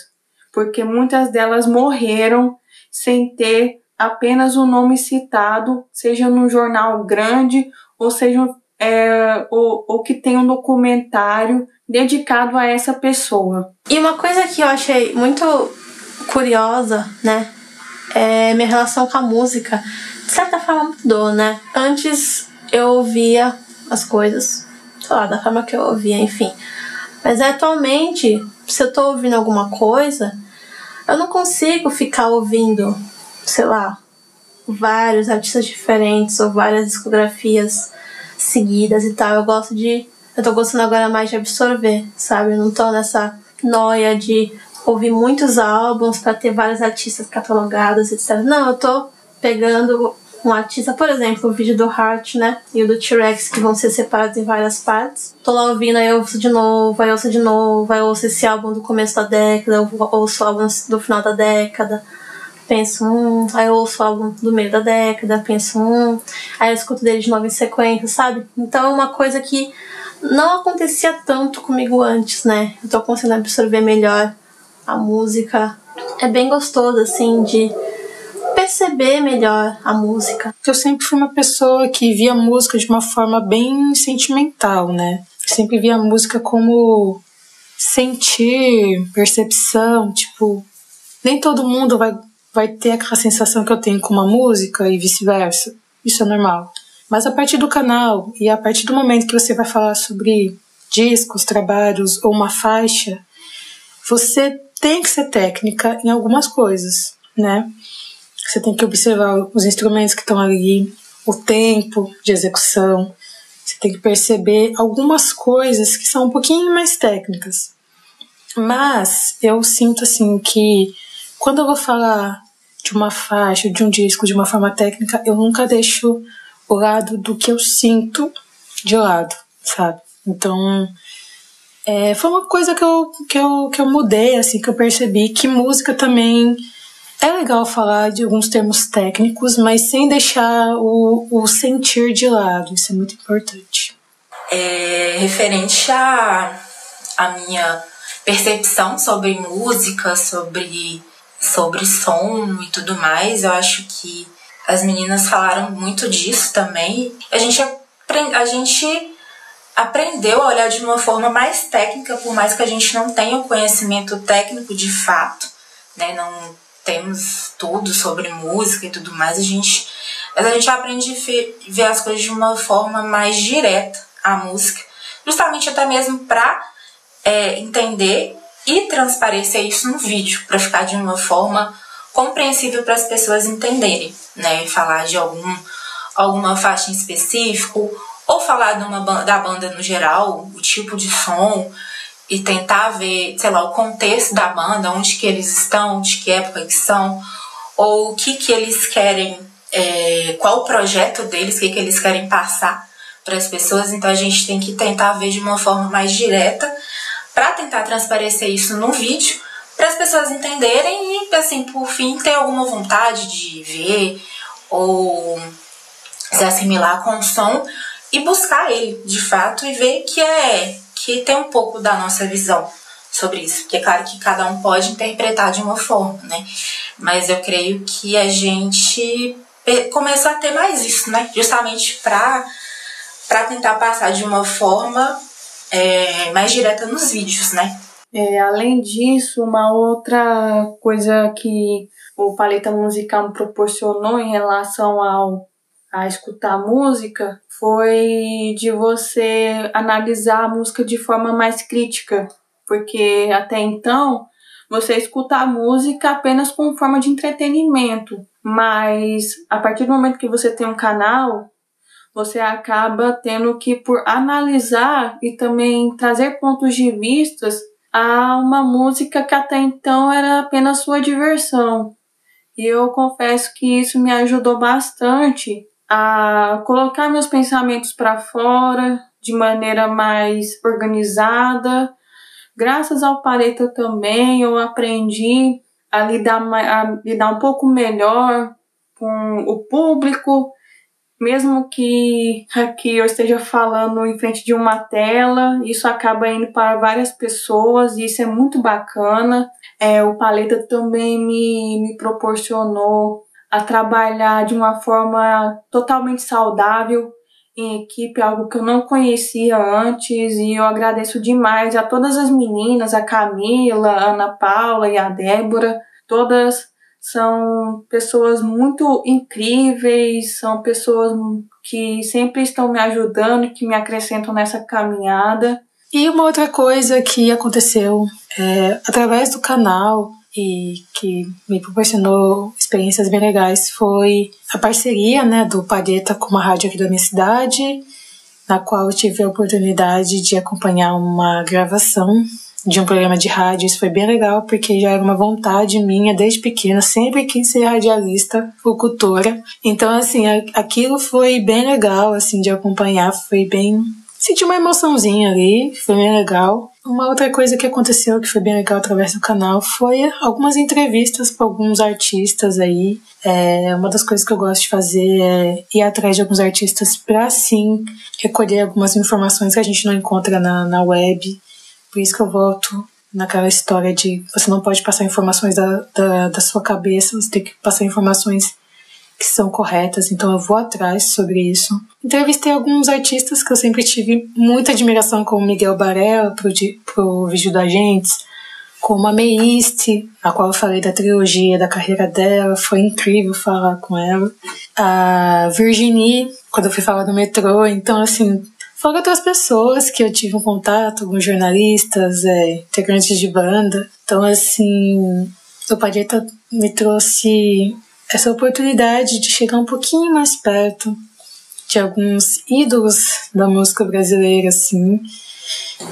porque muitas delas morreram sem ter apenas o nome citado, seja num jornal grande ou seja é, que tenha um documentário dedicado a essa pessoa. E uma coisa que eu achei muito curiosa, né? É minha relação com a música. De certa forma mudou, né? Antes eu ouvia as coisas, sei lá, da forma que eu ouvia, enfim. Mas atualmente, se eu tô ouvindo alguma coisa, eu não consigo ficar ouvindo, sei lá, vários artistas diferentes ou várias discografias seguidas e tal. Eu gosto de. Eu tô gostando agora mais de absorver, sabe? Eu não tô nessa noia de ouvir muitos álbuns para ter vários artistas catalogados, etc. Não, eu tô pegando um artista, por exemplo, o vídeo do Heart, né? E o do T-Rex, que vão ser separados em várias partes. Tô lá ouvindo, aí eu ouço de novo, aí eu ouço de novo, aí eu ouço esse álbum do começo da década, eu ouço o álbum do final da década. Penso, hum, aí eu ouço álbum do meio da década, penso, hum, aí eu escuto dele de novo em sequência, sabe? Então é uma coisa que não acontecia tanto comigo antes, né? Eu tô conseguindo absorver melhor a música. É bem gostoso, assim, de perceber melhor a música. Eu sempre fui uma pessoa que via música de uma forma bem sentimental, né? sempre via música como sentir, percepção, tipo, nem todo mundo vai, vai ter aquela sensação que eu tenho com uma música e vice-versa. Isso é normal. Mas a partir do canal e a partir do momento que você vai falar sobre discos, trabalhos ou uma faixa, você tem que ser técnica em algumas coisas, né? Você tem que observar os instrumentos que estão ali, o tempo de execução. Você tem que perceber algumas coisas que são um pouquinho mais técnicas. Mas eu sinto assim que quando eu vou falar de uma faixa, de um disco de uma forma técnica, eu nunca deixo o lado do que eu sinto de lado, sabe? Então, é, foi uma coisa que eu, que, eu, que eu mudei, assim, que eu percebi que música também é legal falar de alguns termos técnicos, mas sem deixar o, o sentir de lado. Isso é muito importante. É, referente à a, a minha percepção sobre música, sobre, sobre som e tudo mais, eu acho que as meninas falaram muito disso também. A gente, a gente aprendeu a olhar de uma forma mais técnica, por mais que a gente não tenha o conhecimento técnico de fato, né? Não temos tudo sobre música e tudo mais, a gente, mas a gente aprende a ver as coisas de uma forma mais direta, a música, justamente até mesmo para é, entender e transparecer isso no vídeo, para ficar de uma forma compreensível para as pessoas entenderem, né? Falar de algum, alguma faixa em específico, ou falar de uma, da banda no geral, o tipo de som, e tentar ver, sei lá, o contexto da banda, onde que eles estão, de que época que são, ou o que que eles querem, é, qual o projeto deles, o que que eles querem passar para as pessoas. Então a gente tem que tentar ver de uma forma mais direta para tentar transparecer isso no vídeo, para as pessoas entenderem e, assim, por fim, ter alguma vontade de ver ou se assimilar com o som e buscar ele de fato e ver que é que tem um pouco da nossa visão sobre isso, porque é claro que cada um pode interpretar de uma forma, né? Mas eu creio que a gente começou a ter mais isso, né? Justamente para para tentar passar de uma forma é, mais direta nos vídeos, né? É, além disso, uma outra coisa que o Paleta Musical me proporcionou em relação ao a escutar música foi de você analisar a música de forma mais crítica, porque até então você escuta a música apenas como forma de entretenimento, mas a partir do momento que você tem um canal, você acaba tendo que por analisar e também trazer pontos de vistas a uma música que até então era apenas sua diversão. E eu confesso que isso me ajudou bastante a colocar meus pensamentos para fora de maneira mais organizada. Graças ao Pareto também eu aprendi a lidar, a lidar um pouco melhor com o público, mesmo que aqui eu esteja falando em frente de uma tela, isso acaba indo para várias pessoas e isso é muito bacana. É, o Paleta também me, me proporcionou a trabalhar de uma forma totalmente saudável em equipe, algo que eu não conhecia antes, e eu agradeço demais a todas as meninas, a Camila, a Ana Paula e a Débora, todas são pessoas muito incríveis, são pessoas que sempre estão me ajudando que me acrescentam nessa caminhada. E uma outra coisa que aconteceu é, através do canal e que me proporcionou experiências bem legais foi a parceria né, do Palheta com uma rádio aqui da minha cidade, na qual eu tive a oportunidade de acompanhar uma gravação de um programa de rádio. Isso foi bem legal, porque já era uma vontade minha desde pequena, sempre quis ser radialista, locutora. Então, assim, aquilo foi bem legal, assim, de acompanhar, foi bem senti uma emoçãozinha ali, foi bem legal. Uma outra coisa que aconteceu que foi bem legal através do canal foi algumas entrevistas com alguns artistas aí. É, uma das coisas que eu gosto de fazer é ir atrás de alguns artistas para sim recolher algumas informações que a gente não encontra na, na web. Por isso que eu volto naquela história de você não pode passar informações da, da, da sua cabeça, você tem que passar informações que são corretas, então eu vou atrás sobre isso. Entrevistei alguns artistas que eu sempre tive muita admiração, como Miguel Barella, pro, vídeo da Agentes, como a Meiste, a qual eu falei da trilogia da carreira dela, foi incrível falar com ela. A Virginie, quando eu fui falar do metrô, então assim, fora outras pessoas que eu tive um contato, alguns jornalistas, é, integrantes de banda. Então assim, o Padeta me trouxe essa oportunidade de chegar um pouquinho mais perto de alguns ídolos da música brasileira, assim.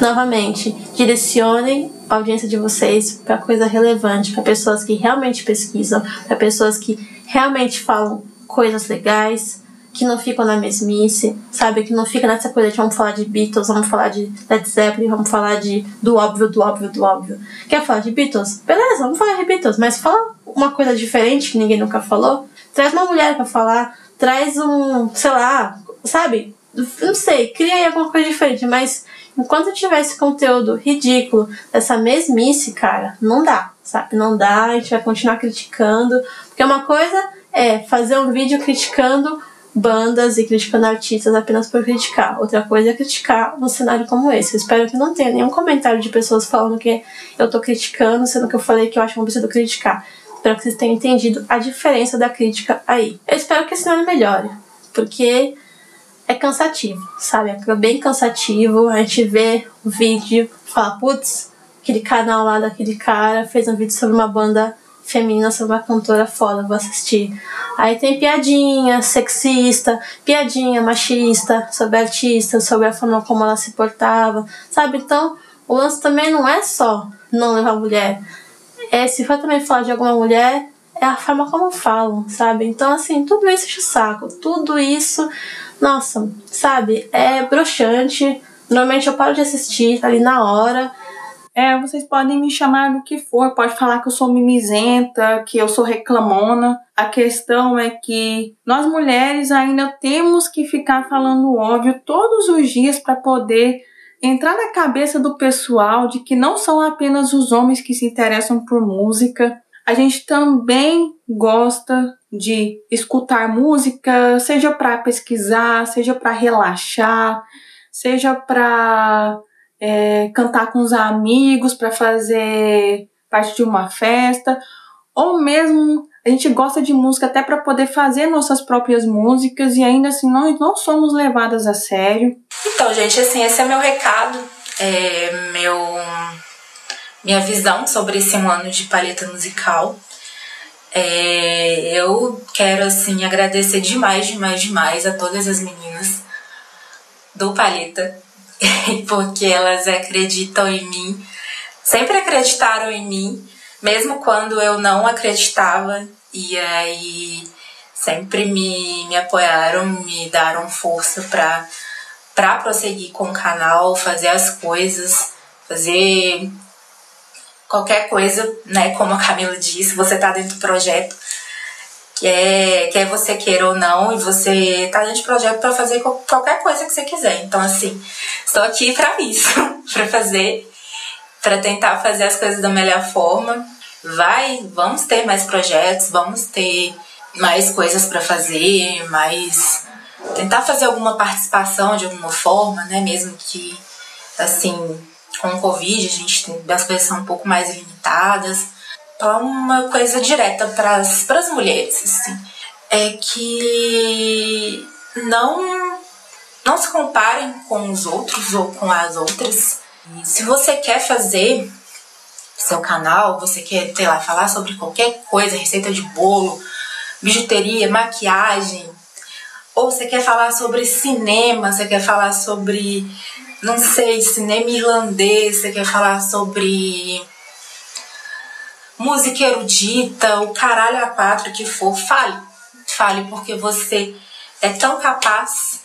Novamente, direcionem a audiência de vocês para coisa relevante, para pessoas que realmente pesquisam, para pessoas que realmente falam coisas legais, que não ficam na mesmice, sabe? Que não fica nessa coisa de vamos falar de Beatles, vamos falar de Led Zeppelin, vamos falar de do óbvio, do óbvio, do óbvio. Quer falar de Beatles? Beleza, vamos falar de Beatles, mas fala uma coisa diferente que ninguém nunca falou. Traz uma mulher para falar, traz um, sei lá, sabe? Não sei, cria aí alguma coisa diferente, mas enquanto tiver esse conteúdo ridículo, essa mesmice, cara, não dá, sabe? Não dá, a gente vai continuar criticando, porque uma coisa é fazer um vídeo criticando bandas e criticando artistas apenas por criticar. Outra coisa é criticar um cenário como esse. Eu espero que não tenha nenhum comentário de pessoas falando que eu tô criticando, sendo que eu falei que eu acho não preciso criticar. Espero que vocês tenham entendido a diferença da crítica aí. Eu espero que esse cenário melhore, porque é cansativo, sabe? É bem cansativo. A gente vê o vídeo, fala, putz, aquele canal lá daquele cara fez um vídeo sobre uma banda feminina sobre uma cantora foda, vou assistir. Aí tem piadinha sexista, piadinha machista sobre artista, sobre a forma como ela se portava, sabe? Então, o lance também não é só não levar mulher. É, se for também falar de alguma mulher, é a forma como falam, sabe? Então, assim, tudo isso enche o saco. Tudo isso, nossa, sabe? É broxante. Normalmente eu paro de assistir ali na hora é, vocês podem me chamar do que for, pode falar que eu sou mimizenta, que eu sou reclamona. A questão é que nós mulheres ainda temos que ficar falando óbvio todos os dias para poder entrar na cabeça do pessoal de que não são apenas os homens que se interessam por música. A gente também gosta de escutar música, seja para pesquisar, seja para relaxar, seja para é, cantar com os amigos para fazer parte de uma festa, ou mesmo a gente gosta de música até para poder fazer nossas próprias músicas e ainda assim nós não somos levadas a sério. Então, gente, assim, esse é meu recado, é meu minha visão sobre esse ano de paleta musical. É, eu quero assim agradecer demais, demais, demais a todas as meninas do Paleta porque elas acreditam em mim, sempre acreditaram em mim, mesmo quando eu não acreditava, e aí sempre me, me apoiaram, me deram força para para prosseguir com o canal, fazer as coisas, fazer qualquer coisa, né? Como a Camila disse, você tá dentro do projeto, quer, quer você queira ou não, e você tá dentro de projeto para fazer qualquer coisa que você quiser. Então, assim, estou aqui para isso, para fazer, para tentar fazer as coisas da melhor forma. Vai, vamos ter mais projetos, vamos ter mais coisas para fazer, mais tentar fazer alguma participação de alguma forma, né? Mesmo que assim, com o Covid a gente tem, as coisas são um pouco mais limitadas falar uma coisa direta para as mulheres, assim, é que não não se comparem com os outros ou com as outras. Se você quer fazer seu canal, você quer, sei lá, falar sobre qualquer coisa, receita de bolo, bijuteria, maquiagem, ou você quer falar sobre cinema, você quer falar sobre, não sei, cinema irlandês, você quer falar sobre música erudita, o caralho a quatro que for, fale. Fale, porque você é tão capaz,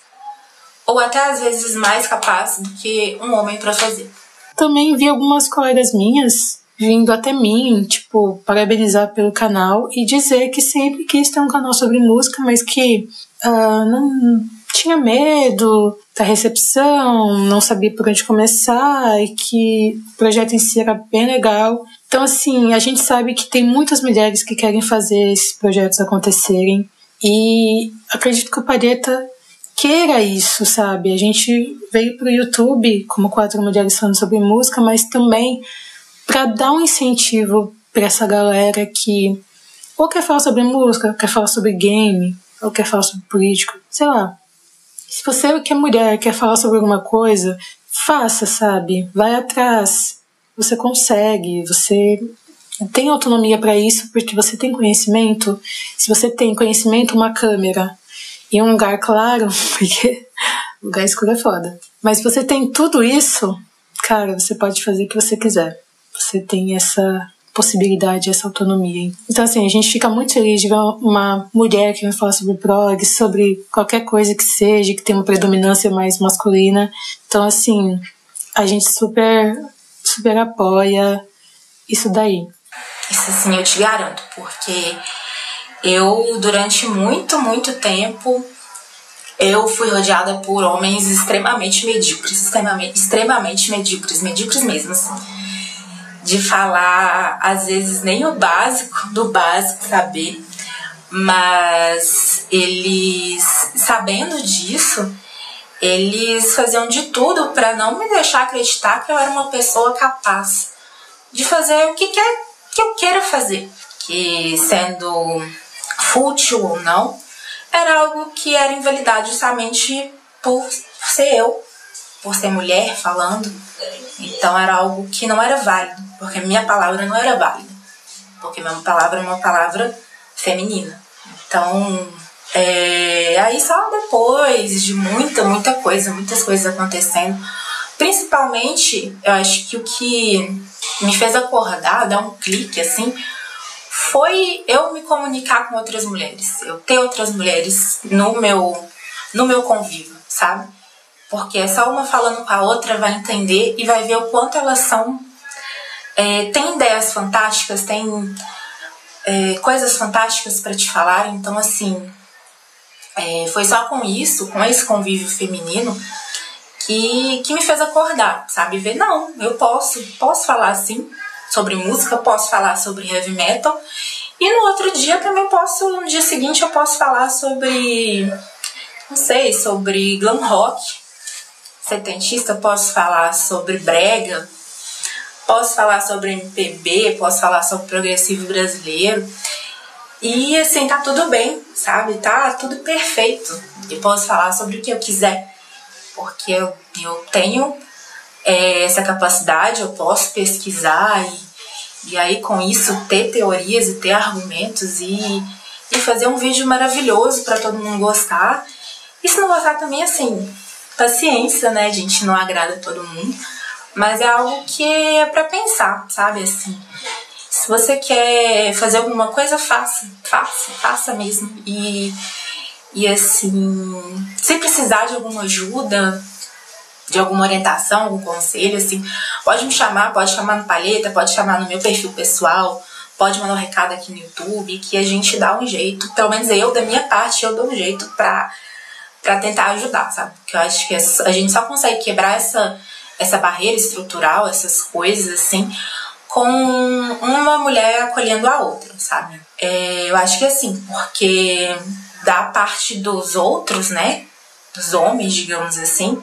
ou até às vezes mais capaz do que um homem para fazer. Também vi algumas colegas minhas vindo até mim, tipo, parabenizar pelo canal e dizer que sempre quis ter um canal sobre música, mas que uh, não tinha medo da recepção, não sabia por onde começar e que o projeto em si era bem legal então, assim, a gente sabe que tem muitas mulheres que querem fazer esses projetos acontecerem e acredito que o Pareta queira isso, sabe? A gente veio para o YouTube como quatro mulheres falando sobre música, mas também para dar um incentivo para essa galera que ou quer falar sobre música, quer falar sobre game, ou quer falar sobre político, sei lá. Se você que é mulher quer falar sobre alguma coisa, faça, sabe? Vai atrás você consegue, você tem autonomia para isso porque você tem conhecimento. Se você tem conhecimento, uma câmera e um lugar claro, porque lugar escuro é foda. Mas você tem tudo isso, cara, você pode fazer o que você quiser. Você tem essa possibilidade, essa autonomia. Então, assim, a gente fica muito feliz de ver uma mulher que vai falar sobre prog, sobre qualquer coisa que seja, que tem uma predominância mais masculina. Então, assim, a gente super super apoia isso daí. Isso sim, eu te garanto, porque eu, durante muito, muito tempo, eu fui rodeada por homens extremamente medíocres, extremamente, extremamente medíocres, medíocres mesmo, assim. De falar, às vezes, nem o básico do básico saber. Mas eles, sabendo disso, eles faziam de tudo para não me deixar acreditar que eu era uma pessoa capaz de fazer o que, quer, que eu queira fazer. Que sendo fútil ou não, era algo que era invalidado justamente por ser eu, por ser mulher falando. Então era algo que não era válido, porque minha palavra não era válida, porque minha palavra é uma palavra feminina. Então, é, aí só depois de muita, muita coisa, muitas coisas acontecendo, principalmente, eu acho que o que me fez acordar, dar um clique assim, foi eu me comunicar com outras mulheres, eu ter outras mulheres no meu, no meu convívio, sabe? Porque só uma falando com a outra vai entender e vai ver o quanto elas são. É, tem ideias fantásticas, tem é, coisas fantásticas para te falar, então assim. É, foi só com isso, com esse convívio feminino, que, que me fez acordar, sabe? Ver, não, eu posso, posso falar assim, sobre música, posso falar sobre heavy metal. E no outro dia também posso, no dia seguinte eu posso falar sobre, não sei, sobre glam rock. Setentista, posso falar sobre brega, posso falar sobre MPB, posso falar sobre progressivo brasileiro. E assim, tá tudo bem, sabe? Tá tudo perfeito. Eu posso falar sobre o que eu quiser, porque eu, eu tenho é, essa capacidade, eu posso pesquisar e, e aí com isso ter teorias e ter argumentos e, e fazer um vídeo maravilhoso para todo mundo gostar. E se não gostar também, assim, paciência, né, gente? Não agrada todo mundo. Mas é algo que é para pensar, sabe? Assim, se você quer fazer alguma coisa, faça, faça, faça mesmo. E, e assim, se precisar de alguma ajuda, de alguma orientação, algum conselho, assim, pode me chamar, pode chamar no Palheta, pode chamar no meu perfil pessoal, pode mandar um recado aqui no YouTube, que a gente dá um jeito, pelo menos eu, da minha parte, eu dou um jeito pra, pra tentar ajudar, sabe? Porque eu acho que a gente só consegue quebrar essa, essa barreira estrutural, essas coisas, assim, com uma mulher acolhendo a outra, sabe? É, eu acho que assim, porque da parte dos outros, né? Dos homens, digamos assim,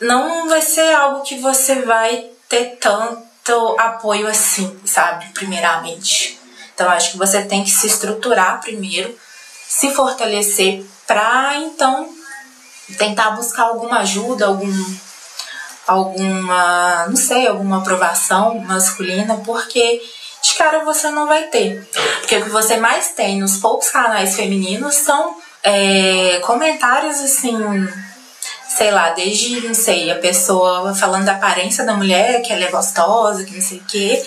não vai ser algo que você vai ter tanto apoio assim, sabe? Primeiramente. Então acho que você tem que se estruturar primeiro, se fortalecer para então tentar buscar alguma ajuda, algum alguma, não sei, alguma aprovação masculina, porque de cara você não vai ter. Porque o que você mais tem nos poucos canais femininos são é, comentários assim sei lá, desde, não sei, a pessoa falando da aparência da mulher, que ela é gostosa, que não sei o quê,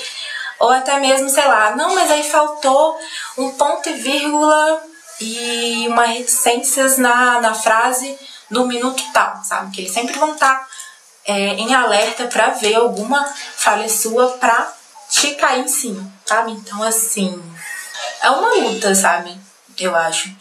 ou até mesmo, sei lá, não, mas aí faltou um ponto e vírgula e uma reticências na, na frase do minuto tal, sabe? Que eles sempre vão estar tá, é, em alerta para ver alguma falha sua pra te cair em cima, sabe? Então, assim, é uma luta, sabe? Eu acho.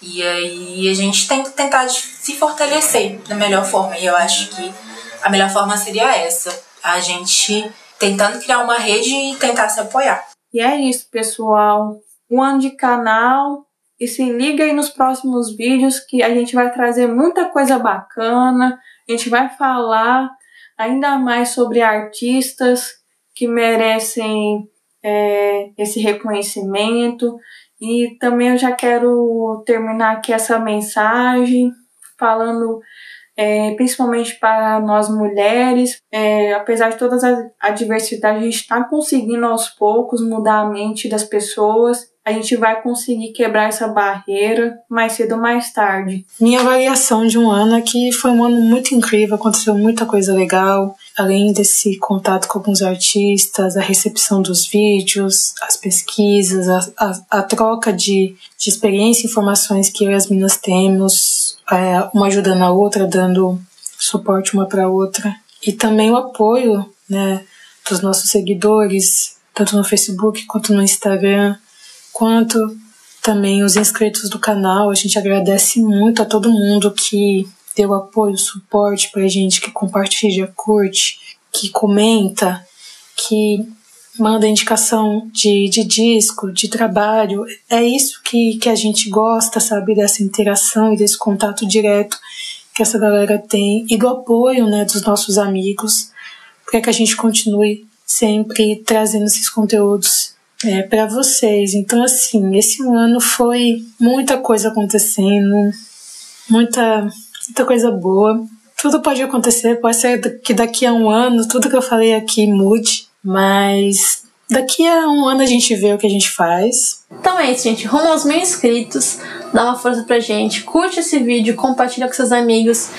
E aí a gente tem que tentar se fortalecer da melhor forma. E eu acho que a melhor forma seria essa: a gente tentando criar uma rede e tentar se apoiar. E é isso, pessoal. Um ano de canal. E se liga aí nos próximos vídeos que a gente vai trazer muita coisa bacana. A gente vai falar ainda mais sobre artistas que merecem é, esse reconhecimento. E também eu já quero terminar aqui essa mensagem falando é, principalmente para nós mulheres, é, apesar de todas as adversidades, a gente está conseguindo aos poucos mudar a mente das pessoas a gente vai conseguir quebrar essa barreira mais cedo ou mais tarde. Minha avaliação de um ano é que foi um ano muito incrível, aconteceu muita coisa legal, além desse contato com alguns artistas, a recepção dos vídeos, as pesquisas, a, a, a troca de, de experiência e informações que eu e as meninas temos, é, uma ajudando a outra, dando suporte uma para outra. E também o apoio né, dos nossos seguidores, tanto no Facebook quanto no Instagram quanto também os inscritos do canal. A gente agradece muito a todo mundo que deu apoio, suporte pra gente, que compartilha, curte, que comenta, que manda indicação de, de disco, de trabalho. É isso que, que a gente gosta, sabe? Dessa interação e desse contato direto que essa galera tem e do apoio né, dos nossos amigos para que a gente continue sempre trazendo esses conteúdos é, para vocês. Então, assim, esse ano foi muita coisa acontecendo, muita, muita coisa boa. Tudo pode acontecer, pode ser que daqui a um ano tudo que eu falei aqui mude, mas daqui a um ano a gente vê o que a gente faz. Então é isso, gente. Rumo aos mil inscritos. Dá uma força pra gente. Curte esse vídeo, compartilha com seus amigos.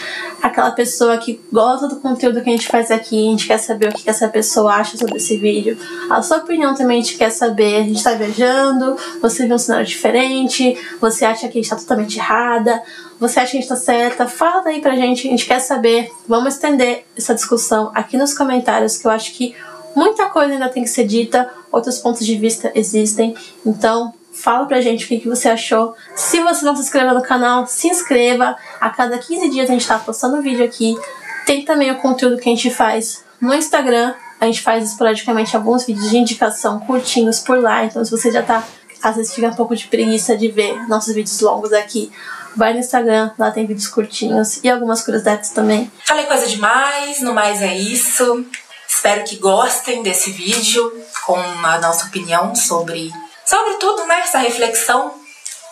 Aquela pessoa que gosta do conteúdo que a gente faz aqui. A gente quer saber o que essa pessoa acha sobre esse vídeo. A sua opinião também a gente quer saber. A gente tá viajando, você vê um cenário diferente, você acha que a gente tá totalmente errada, você acha que a gente tá certa. Fala aí pra gente, a gente quer saber. Vamos estender essa discussão aqui nos comentários, que eu acho que Muita coisa ainda tem que ser dita, outros pontos de vista existem, então fala pra gente o que, que você achou. Se você não se inscreveu no canal, se inscreva. A cada 15 dias a gente tá postando vídeo aqui. Tem também o conteúdo que a gente faz no Instagram. A gente faz esporadicamente alguns vídeos de indicação curtinhos por lá. Então, se você já tá, às vezes fica um pouco de preguiça de ver nossos vídeos longos aqui, vai no Instagram, lá tem vídeos curtinhos e algumas curiosidades também. Falei coisa demais, no mais é isso. Espero que gostem desse vídeo com a nossa opinião sobre, sobretudo, né, essa reflexão,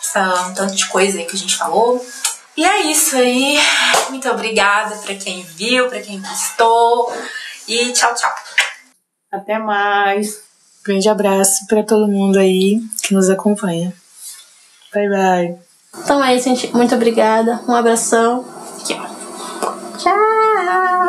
essa, um tanto de coisa aí que a gente falou. E é isso aí. Muito obrigada para quem viu, para quem gostou. E tchau, tchau. Até mais. Grande abraço para todo mundo aí que nos acompanha. Bye, bye. Então é isso, gente. Muito obrigada. Um abração. Aqui, ó. Tchau.